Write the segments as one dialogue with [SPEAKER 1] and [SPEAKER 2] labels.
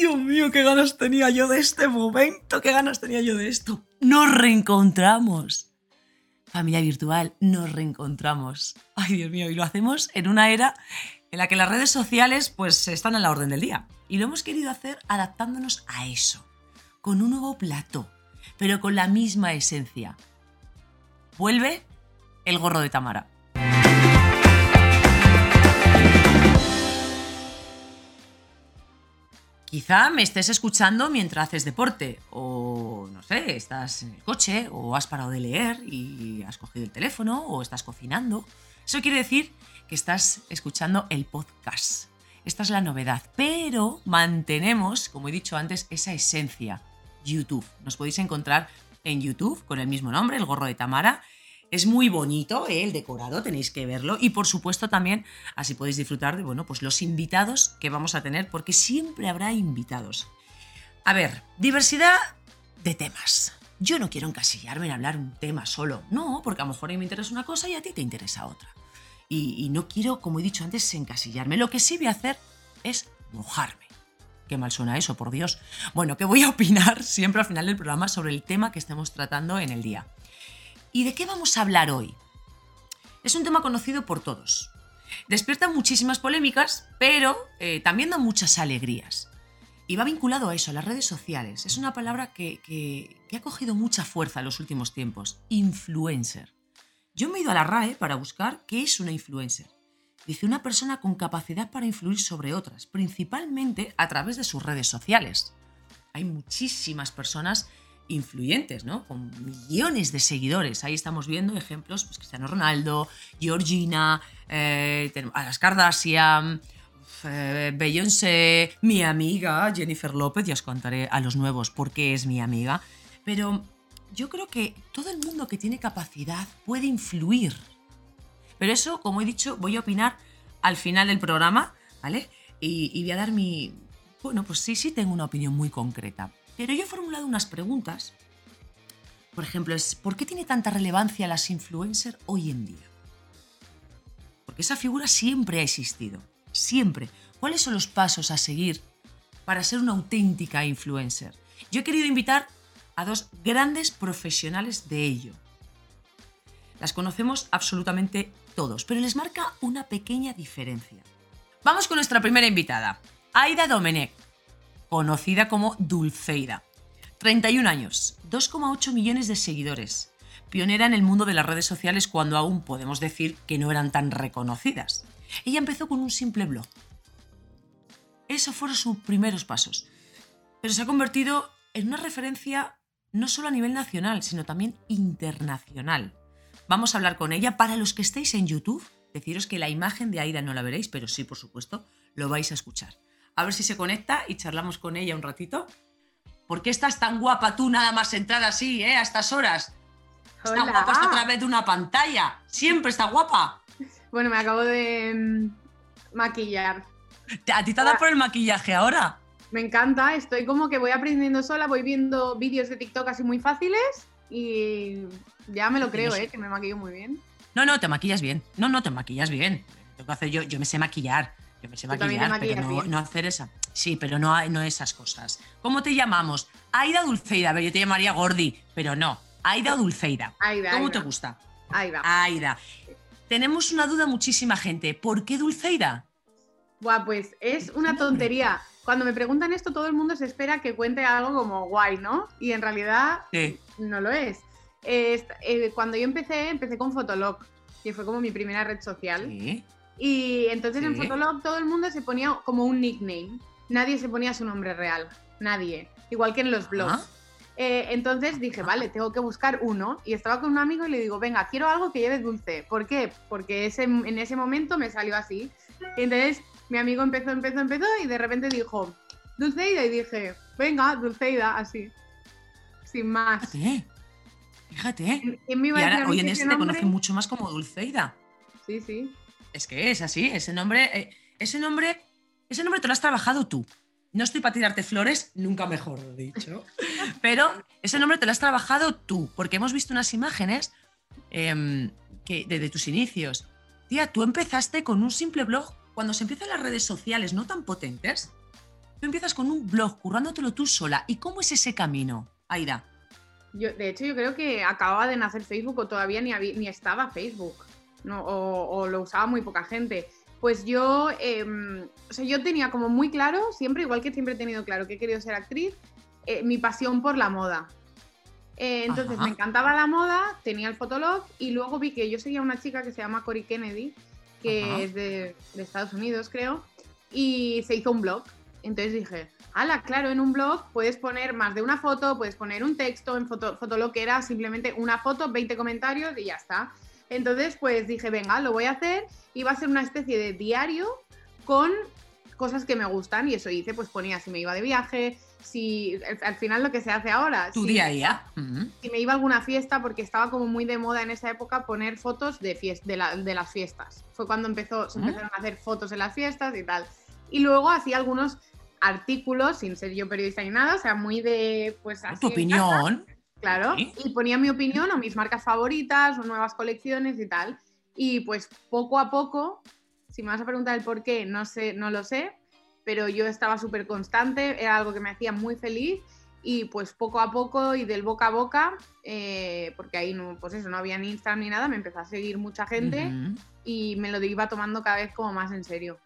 [SPEAKER 1] Dios mío, qué ganas tenía yo de este momento, qué ganas tenía yo de esto. Nos reencontramos. Familia virtual, nos reencontramos. Ay, Dios mío, y lo hacemos en una era en la que las redes sociales pues están en la orden del día. Y lo hemos querido hacer adaptándonos a eso, con un nuevo plato, pero con la misma esencia. Vuelve el gorro de Tamara. Quizá me estés escuchando mientras haces deporte, o no sé, estás en el coche, o has parado de leer y has cogido el teléfono, o estás cocinando. Eso quiere decir que estás escuchando el podcast. Esta es la novedad, pero mantenemos, como he dicho antes, esa esencia. YouTube. Nos podéis encontrar en YouTube con el mismo nombre, el gorro de Tamara, es muy bonito ¿eh? el decorado, tenéis que verlo. Y por supuesto también así podéis disfrutar de bueno, pues los invitados que vamos a tener, porque siempre habrá invitados. A ver, diversidad de temas. Yo no quiero encasillarme en hablar un tema solo, no, porque a lo mejor a mí me interesa una cosa y a ti te interesa otra. Y, no quiero, como he dicho antes, encasillarme. Lo que sí voy a hacer es mojarme. Qué mal suena eso, por Dios. Bueno, que voy a opinar siempre al final del programa sobre el tema que estemos tratando en el día. ¿Y de qué vamos a hablar hoy? Es un tema conocido por todos. Despierta muchísimas polémicas, pero eh, también da muchas alegrías. Y va vinculado a eso, a las redes sociales. Es una palabra que, que ha cogido mucha fuerza en los últimos tiempos. Influencer. Yo me he ido a la RAE para buscar qué es una influencer. Dice una persona con capacidad para influir sobre otras, principalmente a través de sus redes sociales. Hay muchísimas personas influyentes, ¿no? Con millones de seguidores. Ahí estamos viendo ejemplos, pues Cristiano Ronaldo, Georgina, eh, a las eh, Beyoncé, mi amiga Jennifer López, ya os contaré a los nuevos por qué es mi amiga. Pero yo creo que todo el mundo que tiene capacidad puede influir. Pero eso, como he dicho, voy a opinar al final del programa, ¿vale? Y voy a dar mi... Bueno, pues sí, sí tengo una opinión muy concreta. Pero yo he formulado unas preguntas. Por ejemplo, es ¿por qué tiene tanta relevancia las influencers hoy en día? Porque esa figura siempre ha existido. Siempre. ¿Cuáles son los pasos a seguir para ser una auténtica influencer? Yo he querido invitar a dos grandes profesionales de ello. Las conocemos absolutamente todos, pero les marca una pequeña diferencia. Vamos con nuestra primera invitada, Aida Domenech conocida como Dulceida. 31 años, 2,8 millones de seguidores. Pionera en el mundo de las redes sociales cuando aún podemos decir que no eran tan reconocidas. Ella empezó con un simple blog. Esos fueron sus primeros pasos. Pero se ha convertido en una referencia no solo a nivel nacional, sino también internacional. Vamos a hablar con ella. Para los que estéis en YouTube, deciros que la imagen de Aida no la veréis, pero sí, por supuesto, lo vais a escuchar. A ver si se conecta y charlamos con ella un ratito. ¿Por qué estás tan guapa tú nada más entrar así, eh, a estas horas? Está guapa hasta a través de una pantalla. Siempre está guapa.
[SPEAKER 2] Bueno, me acabo de mm, maquillar.
[SPEAKER 1] ¿A ti te ha dado por el maquillaje ahora?
[SPEAKER 2] Me encanta, estoy como que voy aprendiendo sola, voy viendo vídeos de TikTok así muy fáciles y ya me lo creo, ¿eh? que me maquillo muy bien.
[SPEAKER 1] No, no, te maquillas bien. No, no, te maquillas bien. Tengo que hacer yo, yo me sé maquillar. Yo me sé maquillar, pero no, hacer esa. Sí, pero no, no esas cosas. ¿Cómo te llamamos? Aida Dulceida. A ver, yo te llamaría Gordi, pero no. Aida Dulceida.
[SPEAKER 2] Aida.
[SPEAKER 1] ¿Cómo te gusta?
[SPEAKER 2] Aida.
[SPEAKER 1] Aida. Tenemos una duda muchísima gente. ¿Por qué Dulceida?
[SPEAKER 2] Buah, pues es una tontería. Cuando me preguntan esto, todo el mundo se espera que cuente algo como guay, ¿no? Y en realidad no lo es. Eh, cuando yo empecé, empecé con Fotolog, que fue como mi primera red social. ¿Sí? Y entonces en Fotolog todo el mundo se ponía como un nickname. Nadie se ponía su nombre real. Nadie. Igual que en los blogs. Eh, entonces dije, vale, tengo que buscar uno. Y estaba con un amigo y le digo, venga, quiero algo que lleve dulce. ¿Por qué? Porque ese, en ese momento me salió así. Y entonces mi amigo empezó, empezó, empezó y de repente dijo, Dulceida. Y dije, venga, Dulceida, así. Sin más.
[SPEAKER 1] Fíjate. Fíjate. y ahora, hoy en este te conoce mucho más como Dulceida.
[SPEAKER 2] Sí, sí.
[SPEAKER 1] Es que es así, ese nombre, eh, ese nombre, ese nombre te lo has trabajado tú. No estoy para tirarte flores, nunca mejor dicho, pero ese nombre te lo has trabajado tú, porque hemos visto unas imágenes em, que, de, tus inicios. Tía, tú empezaste con un simple blog cuando se empiezan las redes sociales no tan potentes. Tú empiezas con un blog, currándotelo tú sola. ¿Y cómo es ese camino, Aida?
[SPEAKER 2] Yo, de hecho, yo creo que acababa de nacer Facebook o todavía ni, ni estaba Facebook. ¿No? O, lo usaba muy poca gente. Pues yo, em, o sea, yo tenía como muy claro, siempre, igual que siempre he tenido claro que he querido ser actriz, eh, mi pasión por la moda. Eh, entonces me encantaba la moda, tenía el fotolog y luego vi que yo seguía una chica que se llama Cory Kennedy, que es de, Estados Unidos, creo, y se hizo un blog. Entonces dije, ala, claro, en un blog puedes poner más de una foto, puedes poner un texto, en foto, Fotolog era simplemente una foto, 20 comentarios y ya está. Entonces, pues dije, venga, lo voy a hacer y va a ser una especie de diario con cosas que me gustan y eso hice, pues ponía si me iba de viaje, si al final lo que se hace ahora.
[SPEAKER 1] Tu día a día.
[SPEAKER 2] Si me iba a alguna fiesta, porque estaba como muy de moda en esa época poner fotos de, de, las fiestas. Fue cuando empezó, se empezaron a hacer fotos en las fiestas y tal. Y luego hacía algunos artículos, sin ser yo periodista ni nada, o sea, muy de, pues
[SPEAKER 1] Tu opinión.
[SPEAKER 2] Claro, y ponía mi opinión o mis marcas favoritas o nuevas colecciones y tal. Y pues poco a poco, si me vas a preguntar el por qué, no sé, no lo sé, pero yo estaba súper constante, era algo que me hacía muy feliz y pues poco a poco y del boca a boca, eh, porque ahí no, pues eso, no había ni Instagram ni nada, me empezó a seguir mucha gente y me lo iba tomando cada vez como más en serio.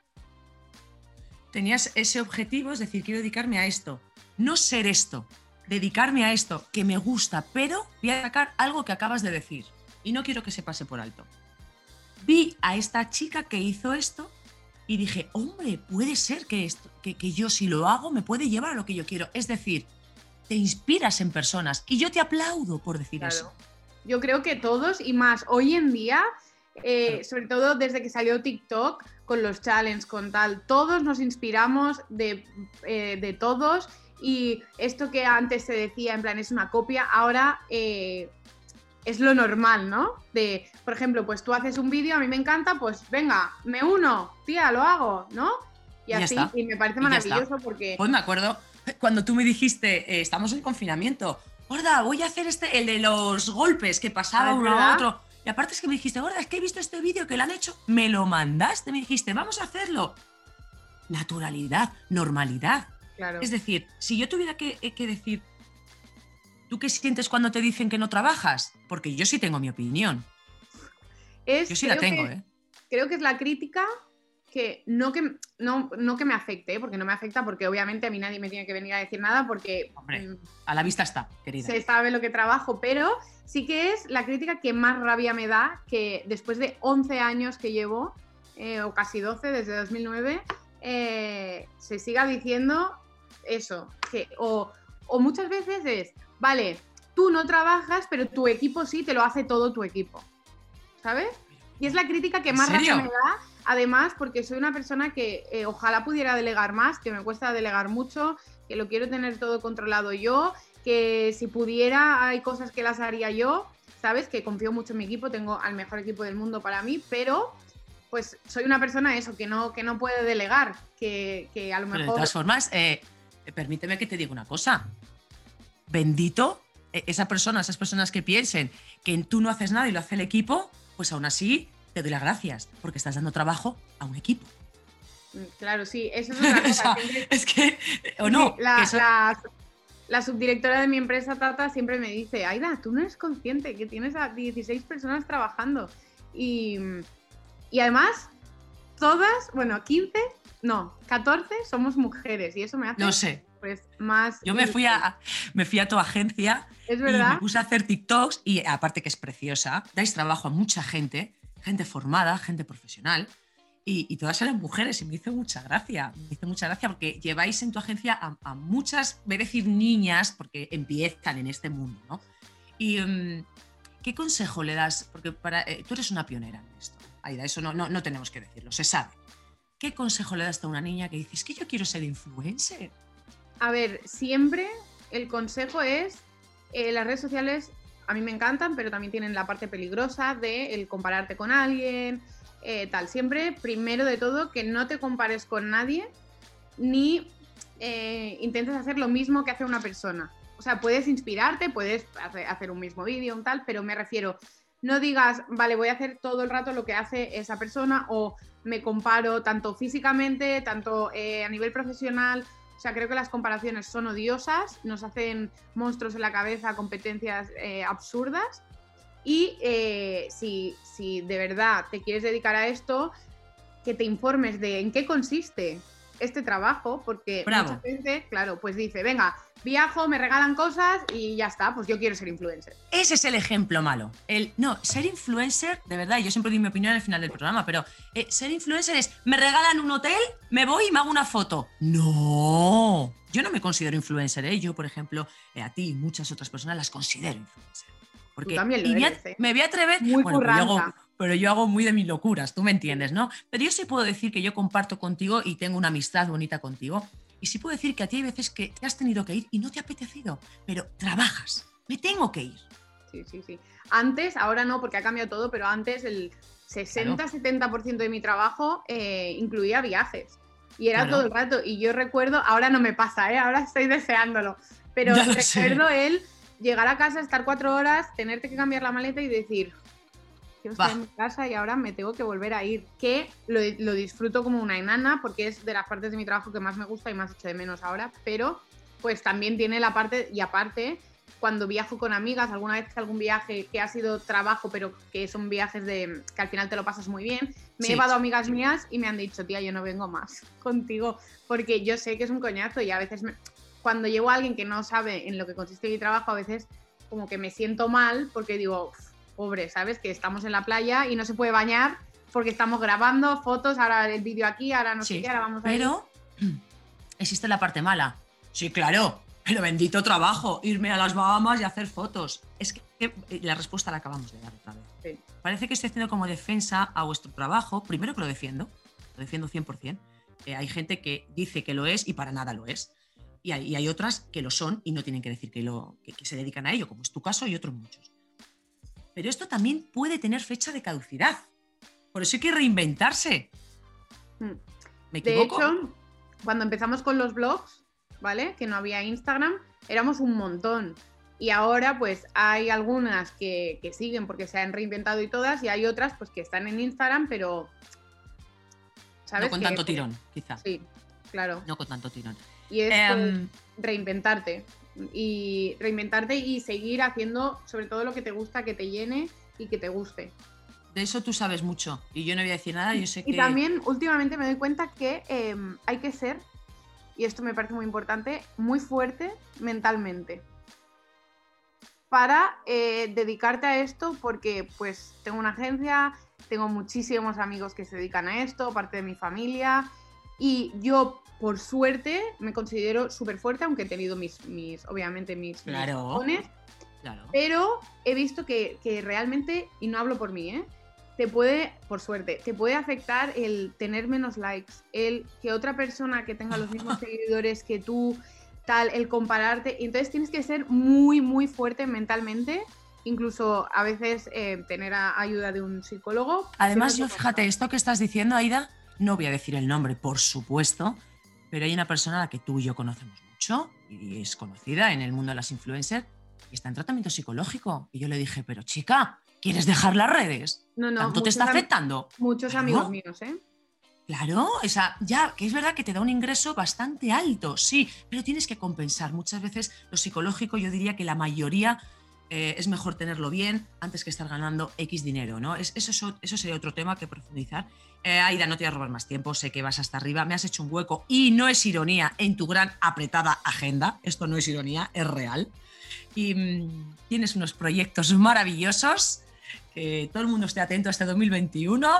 [SPEAKER 1] Tenías ese objetivo, es decir, quiero dedicarme a esto, no ser esto, dedicarme a esto que me gusta, pero voy a sacar algo que acabas de decir y no quiero que se pase por alto. Vi a esta chica que hizo esto y dije, hombre, puede ser que, esto, que, yo si lo hago me puede llevar a lo que yo quiero. Es decir, te inspiras en personas y yo te aplaudo por decir eso.
[SPEAKER 2] Yo creo que todos y más hoy en día, eh, sobre todo desde que salió TikTok con los challenges, con tal, todos nos inspiramos de, eh, de todos y esto que antes se decía en plan es una copia, ahora eh, es lo normal, ¿no? De, por ejemplo, pues tú haces un vídeo, a mí me encanta, pues venga, me uno, tía, lo hago, ¿no? Y, así, y me parece maravilloso porque...
[SPEAKER 1] Pues me acuerdo cuando tú me dijiste, eh, estamos en confinamiento, gorda, voy a hacer este, el de los golpes que pasaba ah, uno a otro. Y aparte es que me dijiste, gorda, es que he visto este vídeo que lo han hecho, me lo mandaste, me dijiste, vamos a hacerlo. Naturalidad, normalidad. Claro. Es decir, si yo tuviera que, eh, que decir, ¿Tú qué sientes cuando te dicen que no trabajas? Porque yo sí tengo mi opinión. yo sí la tengo, ¿eh?
[SPEAKER 2] Creo que es la crítica que no que, no, no que me afecte, ¿eh? porque no me afecta, porque obviamente a mí nadie me tiene que venir a decir nada, porque...
[SPEAKER 1] Hombre, mm, a la vista está, querida.
[SPEAKER 2] Se sabe lo que trabajo, pero sí que es la crítica que más rabia me da, que después de 11 años que llevo, eh, o casi 12, desde 2009, eh, se siga diciendo eso, que o, o muchas veces es, vale, tú no trabajas, pero tu equipo sí, te lo hace todo tu equipo. ¿Sabes? Y es la crítica que más me da, además, porque soy una persona que eh, ojalá pudiera delegar más, que me cuesta delegar mucho, que lo quiero tener todo controlado yo, que si pudiera hay cosas que las haría yo, ¿sabes? Que confío mucho en mi equipo, tengo al mejor equipo del mundo para mí, pero pues soy una persona eso, que no, que no puede delegar, que, a lo mejor...
[SPEAKER 1] de todas formas, eh, permíteme que te diga una cosa bendito e, esa persona, esas personas que piensen que tú no haces nada y lo hace el equipo, pues aún así te doy las gracias, porque estás dando trabajo a un equipo.
[SPEAKER 2] Mm, claro, sí, eso es una cosa.
[SPEAKER 1] es que, o no.
[SPEAKER 2] La, subdirectora de mi empresa, Tata, siempre me dice, Aida, tú no eres consciente que tienes a 16 personas trabajando. Y, y además, todas, bueno, 15, no, 14 somos mujeres y eso me hace...
[SPEAKER 1] No sé
[SPEAKER 2] pues más...
[SPEAKER 1] Yo me fui a, me fui a tu agencia
[SPEAKER 2] y me
[SPEAKER 1] puse a hacer TikToks y aparte que es preciosa, dais trabajo a mucha gente, gente formada, gente profesional. Y, todas eran mujeres y me hizo mucha gracia, me hizo mucha gracia porque lleváis en tu agencia a, muchas, voy a decir niñas, porque empiezan en este mundo, ¿no? Y mm, ¿qué consejo le das? Porque para, eh, tú eres una pionera en esto, Aida, eso no, no, no tenemos que decirlo, se sabe. ¿Qué consejo le das a una niña que dices que yo quiero ser influencer?
[SPEAKER 2] A ver, siempre el consejo es, eh, las redes sociales a mí me encantan, pero también tienen la parte peligrosa de el compararte con alguien, eh, tal. Siempre, primero de todo, que no te compares con nadie, ni eh, intentes hacer lo mismo que hace una persona. O sea, puedes inspirarte, puedes hacer un mismo vídeo, un tal, pero me refiero, no digas, vale, voy a hacer todo el rato lo que hace esa persona o me comparo tanto físicamente, tanto a nivel profesional O sea, creo que las comparaciones son odiosas, nos hacen monstruos en la cabeza, competencias eh, absurdas. Y eh, si, si de verdad te quieres dedicar a esto, que te informes de en qué consiste este trabajo, porque mucha gente, claro, pues dice, venga, viajo, me regalan cosas y ya está, pues yo quiero ser influencer.
[SPEAKER 1] Ese es el ejemplo malo. El, no, ser influencer, de verdad, yo siempre doy mi opinión al final del programa, pero eh, ser influencer es, me regalan un hotel, me voy y me hago una foto. No, yo no me considero influencer, ¿eh? yo por ejemplo, eh, a ti y muchas otras personas las considero influencer. Porque
[SPEAKER 2] también lo
[SPEAKER 1] ¿eh? me voy a atrever,
[SPEAKER 2] Muy bueno,
[SPEAKER 1] pero yo hago muy de mis locuras, tú me entiendes, ¿no? Pero yo sí puedo decir que yo comparto contigo y tengo una amistad bonita contigo. Y sí puedo decir que a ti hay veces que te has tenido que ir y no te ha apetecido, pero trabajas, me tengo que ir.
[SPEAKER 2] Sí, sí, sí. Antes, ahora no, porque ha cambiado todo, pero antes el 60-70% de mi trabajo eh, incluía viajes. Y era todo el rato. Y yo recuerdo, ahora no me pasa, ¿eh? ahora estoy deseándolo. Pero recuerdo el llegar a casa, estar cuatro horas, tenerte que cambiar la maleta y decir, quiero estar en mi casa y ahora me tengo que volver a ir. Que lo, disfruto como una enana porque es de las partes de mi trabajo que más me gusta y más echo de menos ahora, pero pues también tiene la parte, y aparte, cuando viajo con amigas, alguna vez algún viaje que ha sido trabajo, pero que son viajes de que al final te lo pasas muy bien, me he llevado amigas mías y me han dicho, tía, yo no vengo más contigo, porque yo sé que es un coñazo y a veces cuando llevo a alguien que no sabe en lo que consiste mi trabajo, a veces como que me siento mal porque digo, pobre, ¿sabes? Que estamos en la playa y no se puede bañar porque estamos grabando fotos, ahora el vídeo aquí, ahora no sé qué, ahora vamos a
[SPEAKER 1] Pero existe la parte mala. Sí, claro, pero bendito trabajo, irme a las Bahamas y hacer fotos. Es que eh, la respuesta la acabamos de dar otra vez. Parece que estoy haciendo como defensa a vuestro trabajo. Primero que lo defiendo, lo defiendo 100%. Eh, hay gente que dice que lo es y para nada lo es. Y hay, hay otras que lo son y no tienen que decir que, lo, que se dedican a ello, como es tu caso y otros muchos. Pero esto también puede tener fecha de caducidad. Por eso hay que reinventarse.
[SPEAKER 2] Hmm. ¿Me equivoco? De hecho, cuando empezamos con los blogs, ¿vale? Que no había Instagram, éramos un montón. Y ahora, pues, hay algunas que, siguen porque se han reinventado y todas, y hay otras, pues, que están en Instagram, pero.
[SPEAKER 1] ¿sabes? No con tanto tirón, quizá.
[SPEAKER 2] Sí, claro.
[SPEAKER 1] No con tanto tirón.
[SPEAKER 2] Y es em, reinventarte y reinventarte y seguir haciendo sobre todo lo que te gusta, que te llene y que te guste.
[SPEAKER 1] De eso tú sabes mucho y yo no voy a decir nada, yo sé que...
[SPEAKER 2] Y también últimamente me doy cuenta que em, hay que ser, y esto me parece muy importante, muy fuerte mentalmente para eh, dedicarte a esto porque pues tengo una agencia, tengo muchísimos amigos que se dedican a esto, parte de mi familia y yo por suerte, me considero súper fuerte, aunque he tenido mis, mis obviamente, mis,
[SPEAKER 1] claro,
[SPEAKER 2] Pero he visto que, realmente, y no hablo por mí, ¿eh? te puede, por suerte, te puede afectar el tener menos likes, el que otra persona que tenga los mismos seguidores que tú, tal, el compararte. Entonces tienes que ser muy, muy fuerte mentalmente. Incluso a veces eh, tener ayuda de un psicólogo.
[SPEAKER 1] Además, yo fíjate, esto que estás diciendo, Aida, no voy a decir el nombre, por supuesto, pero hay una persona a la que tú y yo conocemos mucho y es conocida en el mundo de las influencers y está en tratamiento psicológico. Y yo le dije, pero chica, ¿quieres dejar las redes?
[SPEAKER 2] No, no.
[SPEAKER 1] ¿Tanto te está afectando?
[SPEAKER 2] Muchos amigos míos, ¿eh?
[SPEAKER 1] Claro, esa, ya, que es verdad que te da un ingreso bastante alto, sí, pero tienes que compensar. Muchas veces lo psicológico, yo diría que la mayoría eh, es mejor tenerlo bien antes que estar ganando X dinero, ¿no? Es, eso, eso sería otro tema que profundizar. Eh, Aida, no te voy a robar más tiempo, sé que vas hasta arriba, me has hecho un hueco y no es ironía en tu gran apretada agenda, esto no es ironía, es real. Y mm, tienes unos proyectos maravillosos, que todo el mundo esté atento a este 2021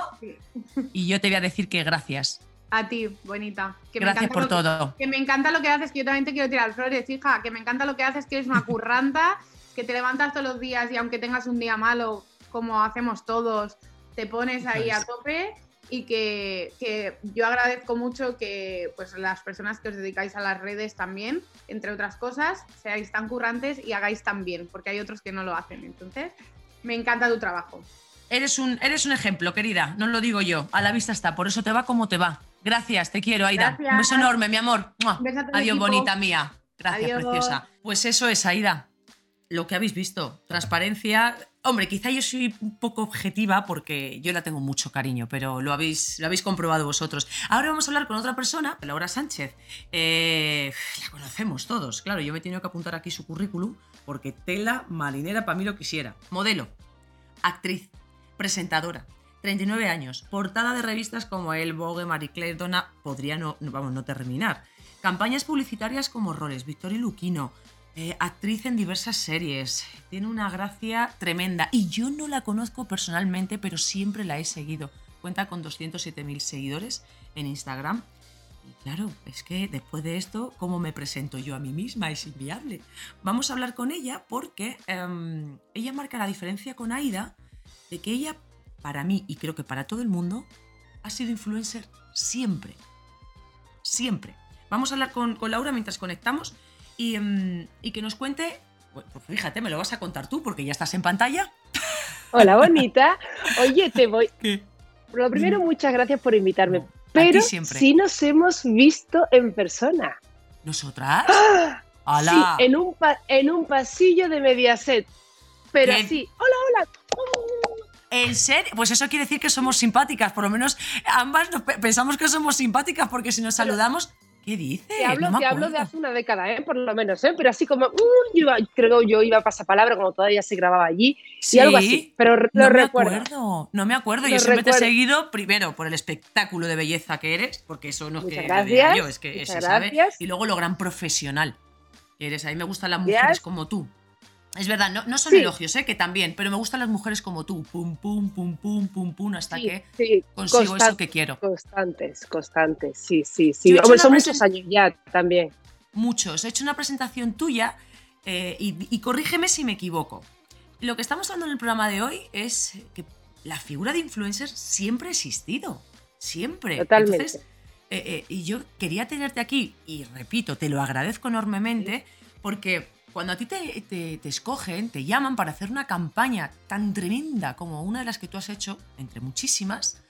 [SPEAKER 1] y yo te voy a decir que gracias.
[SPEAKER 2] A ti, bonita.
[SPEAKER 1] Que gracias por todo.
[SPEAKER 2] Que, me encanta lo que haces, que yo también te quiero tirar flores, hija, que me encanta lo que haces, que eres una curranta que te levantas todos los días y aunque tengas un día malo, como hacemos todos, te pones ahí a tope y que, yo agradezco mucho que pues las personas que os dedicáis a las redes también, entre otras cosas, seáis tan currantes y hagáis tan bien, porque hay otros que no lo hacen. Entonces, me encanta tu trabajo.
[SPEAKER 1] Eres un, eres un ejemplo, querida, no lo digo yo, a la vista está, por eso te va como te va. Gracias, te quiero, Aida. Un beso enorme, mi amor. Adiós, bonita mía. Gracias, preciosa. Pues eso es, Aida lo que habéis visto, transparencia Hombre, quizá yo soy un poco objetiva porque yo la tengo mucho cariño, pero lo habéis, lo habéis comprobado vosotros. Ahora vamos a hablar con otra persona, Laura Sánchez. Eh, la conocemos todos, claro, yo me he tenido que apuntar aquí su currículum porque tela marinera para mí lo quisiera. Modelo, actriz, presentadora, 39 años, portada de revistas como El Vogue, Marie Claire, Donna, podría no, vamos, no terminar. Campañas publicitarias como Roles, Victoria Luquino, eh, actriz en diversas series, tiene una gracia tremenda y yo no la conozco personalmente, pero siempre la he seguido. Cuenta con 207.000 seguidores en Instagram. Y claro, es que después de esto, ¿cómo me presento yo a mí misma? Es inviable. Vamos a hablar con ella porque em, ella marca la diferencia con Aida de que ella, para mí y creo que para todo el mundo, ha sido influencer siempre. Siempre. Vamos a hablar con, con Laura mientras conectamos Em, y, que nos cuente, pues fíjate, me lo vas a contar tú porque ya estás en pantalla.
[SPEAKER 3] Hola, bonita. Oye, te voy. Lo primero, muchas gracias por invitarme. pero sí nos hemos visto en persona.
[SPEAKER 1] ¿Nosotras? ¡Ah!
[SPEAKER 3] Sí, en un, en un pasillo de Mediaset. Pero así, hola, hola.
[SPEAKER 1] ¿En serio? Pues eso quiere decir que somos simpáticas, por lo menos ambas pensamos que somos simpáticas porque si nos saludamos ¿Qué dices?
[SPEAKER 3] Te hablo, de hace una década, ¿eh? por lo menos, ¿eh? pero así como, uh, yo creo yo iba a pasapalabra como todavía se grababa allí y algo así, pero lo no recuerdo.
[SPEAKER 1] Me acuerdo, no me acuerdo, yo siempre te he seguido primero por el espectáculo de belleza que eres, porque eso no es que
[SPEAKER 3] gracias,
[SPEAKER 1] yo, es que se sabe, y luego lo gran profesional que eres. A mí me gustan las mujeres como tú, es verdad, no, no son elogios, ¿eh? que también, pero me gustan las mujeres como tú, pum, pum, pum, pum, pum, pum, hasta que consigo eso que quiero.
[SPEAKER 3] Constantes, constantes, sí, sí, sí. Hombre, son muchos años ya también.
[SPEAKER 1] Muchos. He hecho una presentación tuya eh, y, corrígeme si me equivoco. Lo que estamos hablando en el programa de hoy es que la figura de influencer siempre ha existido. Siempre.
[SPEAKER 3] Totalmente. Entonces,
[SPEAKER 1] eh, eh, y yo quería tenerte aquí, y repito, te lo agradezco enormemente, porque cuando a ti te, escogen, te llaman para hacer una campaña tan tremenda como una de las que tú has hecho, entre muchísimas,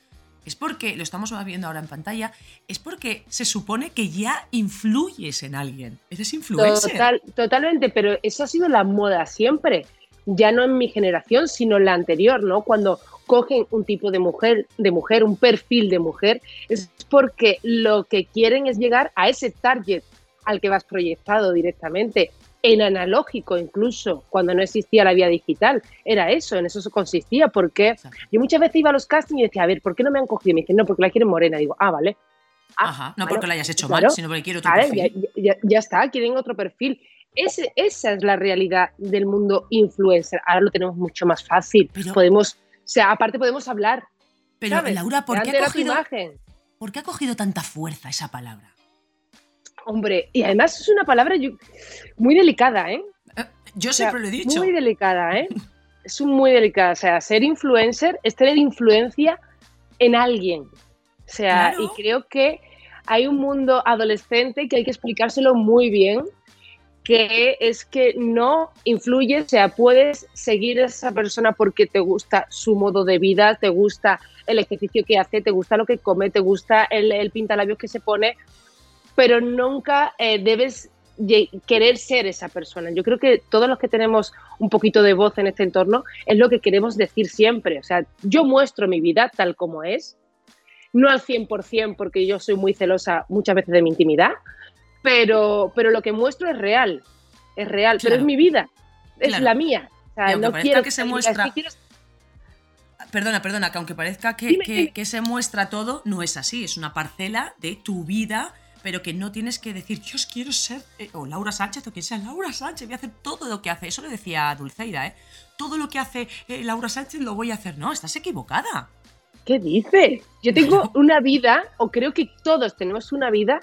[SPEAKER 1] es porque, lo estamos viendo ahora en pantalla, es porque se supone que ya influyes en alguien. Eres influencer.
[SPEAKER 3] totalmente, pero eso ha sido la moda siempre. Ya no en mi generación, sino en la anterior, ¿no? Cuando cogen un tipo de mujer, de mujer, un perfil de mujer, es porque lo que quieren es llegar a ese target al que vas proyectado directamente en analógico incluso, cuando no existía la vía digital. Era eso, en eso se consistía, porque yo muchas veces iba a los castings y decía, a ver, ¿por qué no me han cogido? Y me dicen, no, porque la quieren morena. digo, ah, vale.
[SPEAKER 1] Ah, Ajá, no porque la hayas hecho mal, sino porque quiero otro perfil.
[SPEAKER 3] Ya, está, quieren otro perfil. Ese, esa es la realidad del mundo influencer. Ahora lo tenemos mucho más fácil. podemos, o sea, aparte podemos hablar.
[SPEAKER 1] Pero Laura, ¿por qué, ha cogido, ¿por qué ha cogido tanta fuerza esa palabra?
[SPEAKER 3] Hombre, y además es una palabra muy delicada, ¿eh?
[SPEAKER 1] eh yo siempre lo he dicho.
[SPEAKER 3] Muy delicada, ¿eh? es muy delicada. O sea, ser influencer es tener influencia en alguien. O sea, y creo que hay un mundo adolescente que hay que explicárselo muy bien, que es que no influye, o sea, puedes seguir a esa persona porque te gusta su modo de vida, te gusta el ejercicio que hace, te gusta lo que come, te gusta el, el pintalabios que se pone, pero nunca eh, debes querer ser esa persona. Yo creo que todos los que tenemos un poquito de voz en este entorno es lo que queremos decir siempre. O sea, yo muestro mi vida tal como es, no al 100% porque yo soy muy celosa muchas veces de mi intimidad, pero, pero lo que muestro es real, es real, pero es mi vida, es la mía. O sea, no quiero
[SPEAKER 1] que se muestra... Perdona, perdona, que aunque parezca que, que se muestra todo, no es así, es una parcela de tu vida pero que no tienes que decir, yo quiero ser, eh, o Laura Sánchez, o quien sea, Laura Sánchez, voy a hacer todo lo que hace. Eso lo decía Dulceida, ¿eh? Todo lo que hace eh, Laura Sánchez lo voy a hacer. No, estás equivocada.
[SPEAKER 3] ¿Qué dices? Yo tengo una vida, o creo que todos tenemos una vida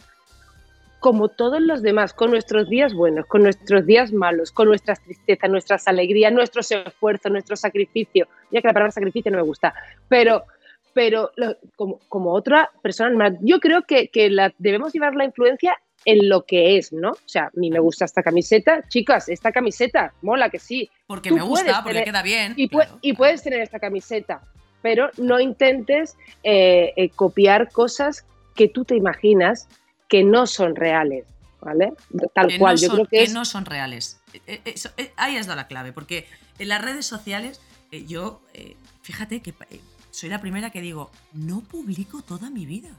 [SPEAKER 3] como todos los demás, con nuestros días buenos, con nuestros días malos, con nuestras tristezas, nuestras alegrías, nuestros esfuerzos, nuestro sacrificio. Ya que la palabra sacrificio no me gusta, pero pero como, como, otra persona Yo creo que, que la, debemos llevar la influencia en lo que es, ¿no? O sea, a mí me gusta esta camiseta. Chicas, esta camiseta, mola que sí.
[SPEAKER 1] Porque me gusta, porque queda bien.
[SPEAKER 3] Y, y, puedes tener esta camiseta, pero no intentes eh, eh, copiar cosas que tú te imaginas que no son reales, ¿vale?
[SPEAKER 1] Tal cual, yo creo que, que no son reales. Eh, ahí has dado la clave, porque en las redes sociales eh, yo, fíjate que soy la primera que digo, no publico toda mi vida.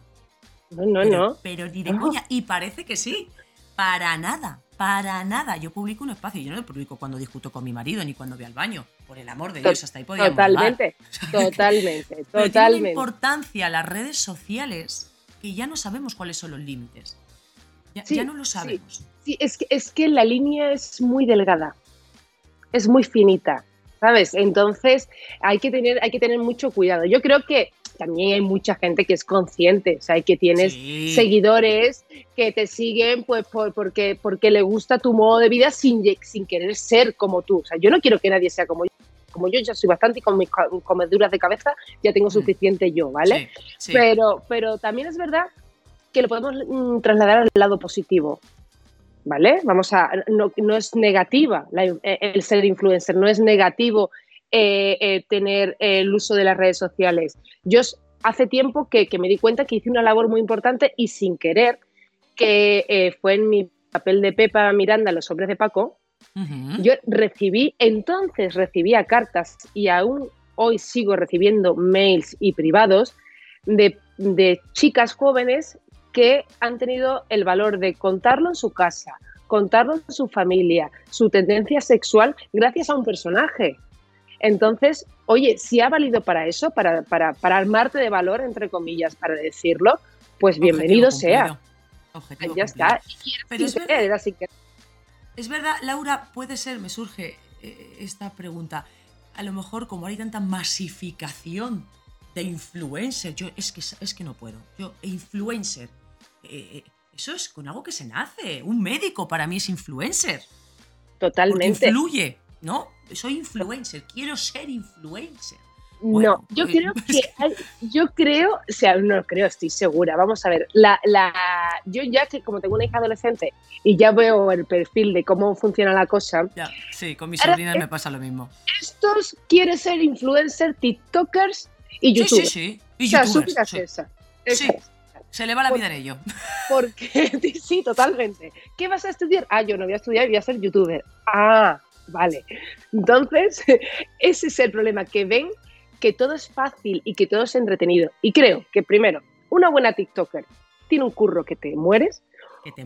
[SPEAKER 3] No, no, no.
[SPEAKER 1] Pero ni de coña. Y parece que sí. Para nada, para nada. Yo publico un espacio. Yo no lo publico cuando discuto con mi marido ni cuando voy al baño. Por el amor de Dios, hasta ahí podíamos
[SPEAKER 3] Totalmente, totalmente, totalmente.
[SPEAKER 1] Tiene importancia las redes sociales que ya no sabemos cuáles son los límites. Ya, no lo sabemos.
[SPEAKER 3] Sí, es, que, es que la línea es muy delgada. Es muy finita. ¿Sabes? Entonces hay que tener, hay que tener mucho cuidado. Yo creo que también hay mucha gente que es consciente, o sea, que tienes seguidores que te siguen pues porque, porque le gusta tu modo de vida sin, sin querer ser como tú. O sea, yo no quiero que nadie sea como yo. Como yo ya soy bastante y con mis comeduras de cabeza ya tengo mm. suficiente yo, ¿vale? Pero, pero también es verdad que lo podemos mm, trasladar al lado positivo. ¿Vale? Vamos a. No, no es negativa el ser influencer, no es negativo eh, eh, tener el uso de las redes sociales. Yo hace tiempo que, me di cuenta que hice una labor muy importante y sin querer, que eh, fue en mi papel de Pepa Miranda, Los Hombres de Paco, yo recibí, entonces recibía cartas y aún hoy sigo recibiendo mails y privados de, de chicas jóvenes que han tenido el valor de contarlo en su casa, contarlo en su familia, su tendencia sexual, gracias a un personaje. Entonces, oye, si ha valido para eso, para, para, armarte de valor, entre comillas, para decirlo, pues bienvenido sea. ya está.
[SPEAKER 1] Pero es verdad, es verdad, Laura, puede ser, me surge eh, esta pregunta. A lo mejor, como hay tanta masificación de influencer, yo es que, es que no puedo. Yo, influencer, eh, eh, eso es con algo que se nace. Un médico para mí es influencer.
[SPEAKER 3] Totalmente.
[SPEAKER 1] influye. ¿no? Soy influencer, quiero ser influencer.
[SPEAKER 3] no, yo pues, creo que yo creo, o sea, no creo, estoy segura. Vamos a ver, la, la, yo ya que como tengo una hija adolescente y ya veo el perfil de cómo funciona la cosa.
[SPEAKER 1] sí, con mis sobrinas me pasa lo mismo.
[SPEAKER 3] Estos quieren ser influencers, TikTokers y YouTubers.
[SPEAKER 1] Sí, sí, sí. Y YouTubers, esa. Sí. Se le va la vida en ello.
[SPEAKER 3] Porque, sí, totalmente. ¿Qué vas a estudiar? Ah, yo no voy a estudiar, voy a ser youtuber. Ah, Vale. Entonces, ese es el problema, que ven que todo es fácil y que todo es entretenido. Y creo que primero, una buena TikToker tiene un curro que te mueres,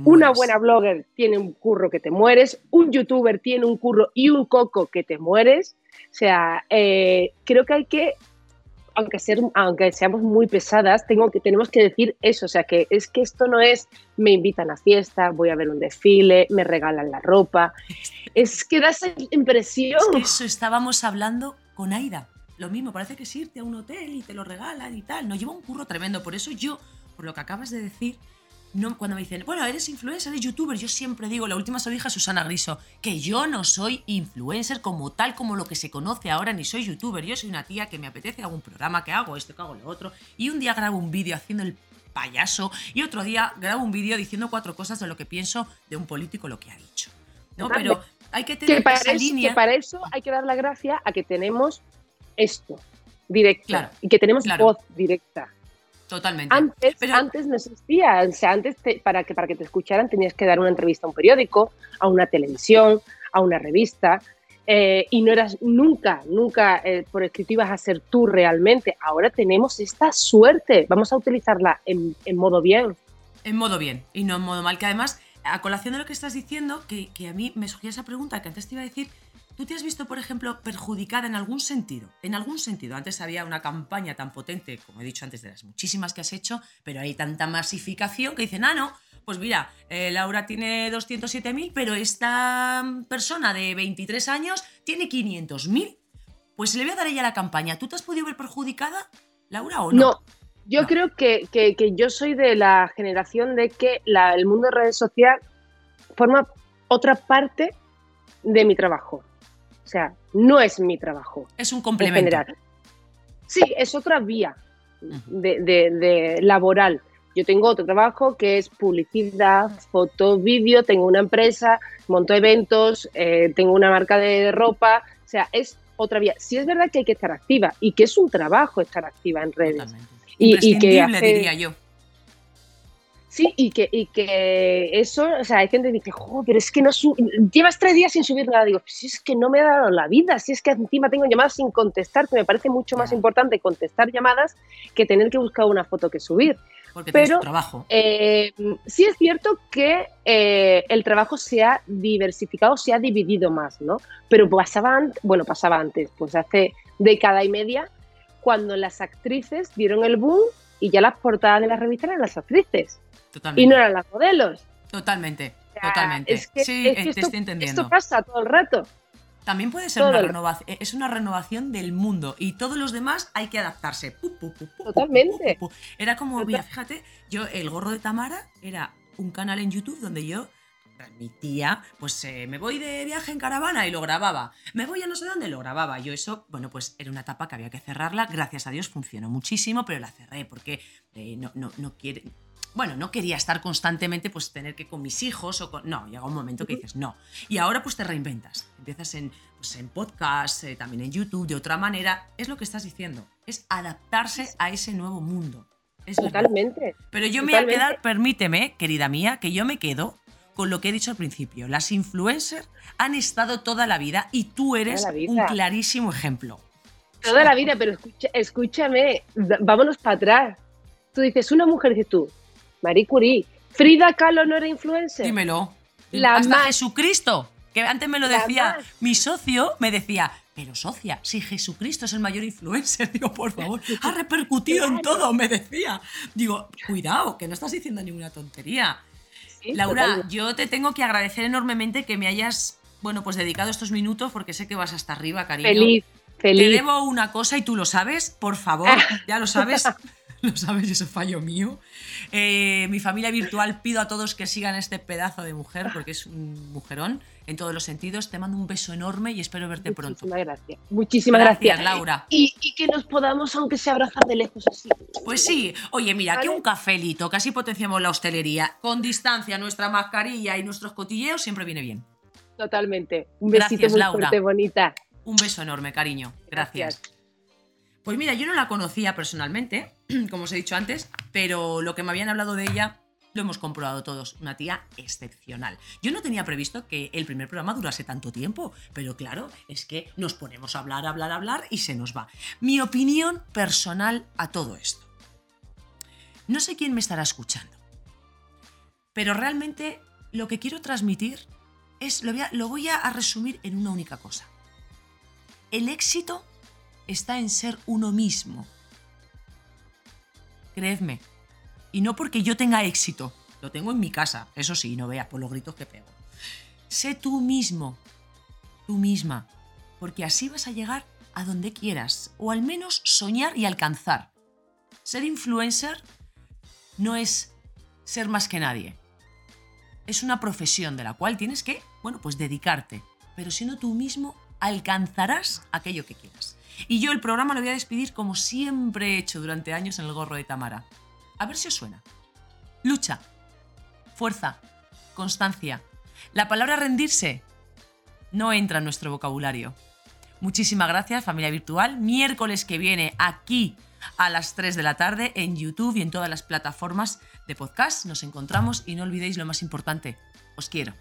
[SPEAKER 3] una buena blogger tiene un curro que te mueres, un youtuber tiene un curro y un coco que te mueres. O sea, eh, creo que hay que aunque, seamos muy pesadas, tengo que, tenemos que decir eso. O sea, que es que esto no es me invitan a fiesta, voy a ver un desfile, me regalan la ropa. Es que da esa impresión.
[SPEAKER 1] eso estábamos hablando con Aida. Lo mismo, parece que es irte a un hotel y te lo regalan y tal. Nos lleva un curro tremendo. Por eso yo, por lo que acabas de decir, no, cuando me dicen, bueno, eres influencer, eres youtuber, yo siempre digo, la última se Susana Griso, que yo no soy influencer como tal, como lo que se conoce ahora, ni soy youtuber. Yo soy una tía que me apetece algún programa, que hago esto, que hago lo otro, y un día grabo un vídeo haciendo el payaso, y otro día grabo un vídeo diciendo cuatro cosas de lo que pienso de un político, lo que ha dicho. ¿no? Pero hay que tener
[SPEAKER 3] para
[SPEAKER 1] esa
[SPEAKER 3] eso,
[SPEAKER 1] línea.
[SPEAKER 3] Que para eso hay que dar la gracia a que tenemos esto directo y que tenemos voz directa.
[SPEAKER 1] Totalmente.
[SPEAKER 3] Antes, antes no existía, o sea, antes para, que, para que te escucharan tenías que dar una entrevista a un periódico, a una televisión, a una revista, eh, y no eras nunca, nunca eh, por escrito ibas a ser tú realmente. Ahora tenemos esta suerte, vamos a utilizarla en, en, modo bien.
[SPEAKER 1] En modo bien y no en modo mal, que además, a colación de lo que estás diciendo, que, que a mí me surgió esa pregunta que antes te iba a decir, ¿Tú te has visto, por ejemplo, perjudicada en algún sentido? En algún sentido. Antes había una campaña tan potente, como he dicho antes, de las muchísimas que has hecho, pero hay tanta masificación que dicen, ah, no, pues mira, eh, Laura tiene 207.000, pero esta persona de 23 años tiene 500.000. Pues le voy a dar a ella la campaña. ¿Tú te has podido ver perjudicada, Laura, o no?
[SPEAKER 3] No, yo creo que, yo soy de la generación de que el mundo de redes sociales forma otra parte de mi trabajo. O sea, no es mi trabajo.
[SPEAKER 1] Es un complemento.
[SPEAKER 3] Sí, es otra vía de, laboral. Yo tengo otro trabajo que es publicidad, foto, vídeo, tengo una empresa, monto eventos, eh, tengo una marca de ropa, o sea, es otra vía. Sí es verdad que hay que estar activa y que es un trabajo estar activa en redes.
[SPEAKER 1] Y, y, que diría yo.
[SPEAKER 3] Sí, y que, y que eso, o sea, hay gente que dice, joder, pero es que no llevas tres días sin subir nada. Digo, si es que no me ha dado la vida, si es que encima tengo llamadas sin contestar, que me parece mucho más importante contestar llamadas que tener que buscar una foto que subir.
[SPEAKER 1] Porque pero trabajo.
[SPEAKER 3] Eh, sí es cierto que eh, el trabajo se ha diversificado, se ha dividido más, ¿no? Pero pasaba antes, bueno, pasaba antes, pues hace década y media, cuando las actrices dieron el boom y ya las portadas de las revistas eran las actrices. Y no eran las modelos.
[SPEAKER 1] Totalmente, totalmente. sí, te estoy entendiendo.
[SPEAKER 3] Esto pasa todo el rato.
[SPEAKER 1] También puede ser una renovación, es una renovación del mundo y todos los demás hay que adaptarse.
[SPEAKER 3] Totalmente.
[SPEAKER 1] Era como, mira, fíjate, yo, el gorro de Tamara era un canal en YouTube donde yo transmitía, pues eh, me voy de viaje en caravana y lo grababa, me voy a no sé dónde, lo grababa. Yo eso, bueno, pues era una etapa que había que cerrarla, gracias a Dios funcionó muchísimo, pero la cerré porque eh, no, no, no quiere, bueno, no quería estar constantemente, pues tener que con mis hijos o con... No, llega un momento que dices, no. Y ahora pues te reinventas. Empiezas en, pues, en podcast, eh, también en YouTube, de otra manera. Es lo que estás diciendo. Es adaptarse a ese nuevo mundo.
[SPEAKER 3] Totalmente.
[SPEAKER 1] Pero yo me voy a quedar, permíteme, querida mía, que yo me quedo con lo que he dicho al principio. Las influencers han estado toda la vida y tú eres un clarísimo ejemplo.
[SPEAKER 3] Toda la vida, pero escúchame, vámonos para atrás. Tú dices, una mujer, dices tú, Marie Curie. Frida Kahlo no era influencer.
[SPEAKER 1] Dímelo. La Hasta Jesucristo, que antes me lo decía mi socio, me decía, pero socia, si Jesucristo es el mayor influencer, digo, por favor, ha repercutido en todo, me decía. Digo, cuidado, que no estás diciendo ninguna tontería. Laura, yo te tengo que agradecer enormemente que me hayas, bueno, pues dedicado estos minutos porque sé que vas hasta arriba, cariño.
[SPEAKER 3] Feliz, feliz.
[SPEAKER 1] Te debo una cosa y tú lo sabes, por favor, ya lo sabes. lo sabes, eso es fallo mío. Eh, mi familia virtual pido a todos que sigan este pedazo de mujer porque es un mujerón en todos los sentidos. Te mando un beso enorme y espero verte pronto.
[SPEAKER 3] Muchísimas gracias. Muchísimas gracias,
[SPEAKER 1] Laura.
[SPEAKER 3] Y, que nos podamos, aunque sea abrazar de lejos así.
[SPEAKER 1] Pues sí. Oye, mira, aquí un cafelito, casi potenciamos la hostelería. Con distancia, nuestra mascarilla y nuestros cotilleos siempre viene bien.
[SPEAKER 3] Totalmente. Un besito gracias, muy Laura. bonita.
[SPEAKER 1] Un beso enorme, cariño. gracias. Pues mira, yo no la conocía personalmente, como os he dicho antes, pero lo que me habían hablado de ella lo hemos comprobado todos. Una tía excepcional. Yo no tenía previsto que el primer programa durase tanto tiempo, pero claro, es que nos ponemos a hablar, hablar, hablar y se nos va. Mi opinión personal a todo esto. No sé quién me estará escuchando, pero realmente lo que quiero transmitir es, lo voy a, lo voy a resumir en una única cosa. El éxito está en ser uno mismo. Creedme. Y no porque yo tenga éxito. Lo tengo en mi casa. Eso sí, no veas por los gritos que pego. Sé tú mismo. Tú misma. Porque así vas a llegar a donde quieras. O al menos soñar y alcanzar. Ser influencer no es ser más que nadie. Es una profesión de la cual tienes que, bueno, pues dedicarte. Pero siendo tú mismo, alcanzarás aquello que quieras. Y yo el programa lo voy a despedir como siempre he hecho durante años en el gorro de Tamara. A ver si os suena. Lucha, fuerza, constancia. La palabra rendirse no entra en nuestro vocabulario. Muchísimas gracias familia virtual. Miércoles que viene aquí a las 3 de la tarde en YouTube y en todas las plataformas de podcast. Nos encontramos y no olvidéis lo más importante. Os quiero.